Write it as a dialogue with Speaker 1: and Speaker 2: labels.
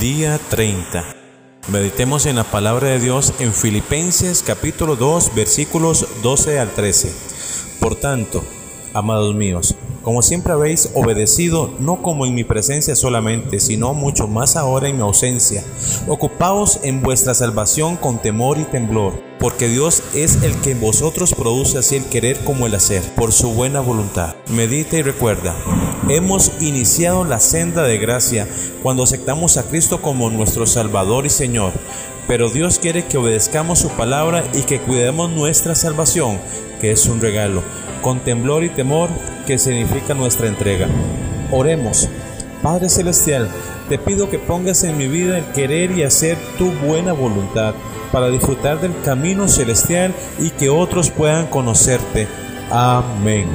Speaker 1: Día 30. Meditemos en la palabra de Dios en Filipenses capítulo 2 versículos 12 al 13. Por tanto, amados míos, como siempre habéis obedecido, no como en mi presencia solamente, sino mucho más ahora en mi ausencia. Ocupaos en vuestra salvación con temor y temblor, porque Dios es el que en vosotros produce así el querer como el hacer, por su buena voluntad. Medita y recuerda, hemos iniciado la senda de gracia cuando aceptamos a Cristo como nuestro Salvador y Señor. Pero Dios quiere que obedezcamos su palabra y que cuidemos nuestra salvación, que es un regalo, con temblor y temor que significa nuestra entrega. Oremos. Padre Celestial, te pido que pongas en mi vida el querer y hacer tu buena voluntad para disfrutar del camino celestial y que otros puedan conocerte. Amén.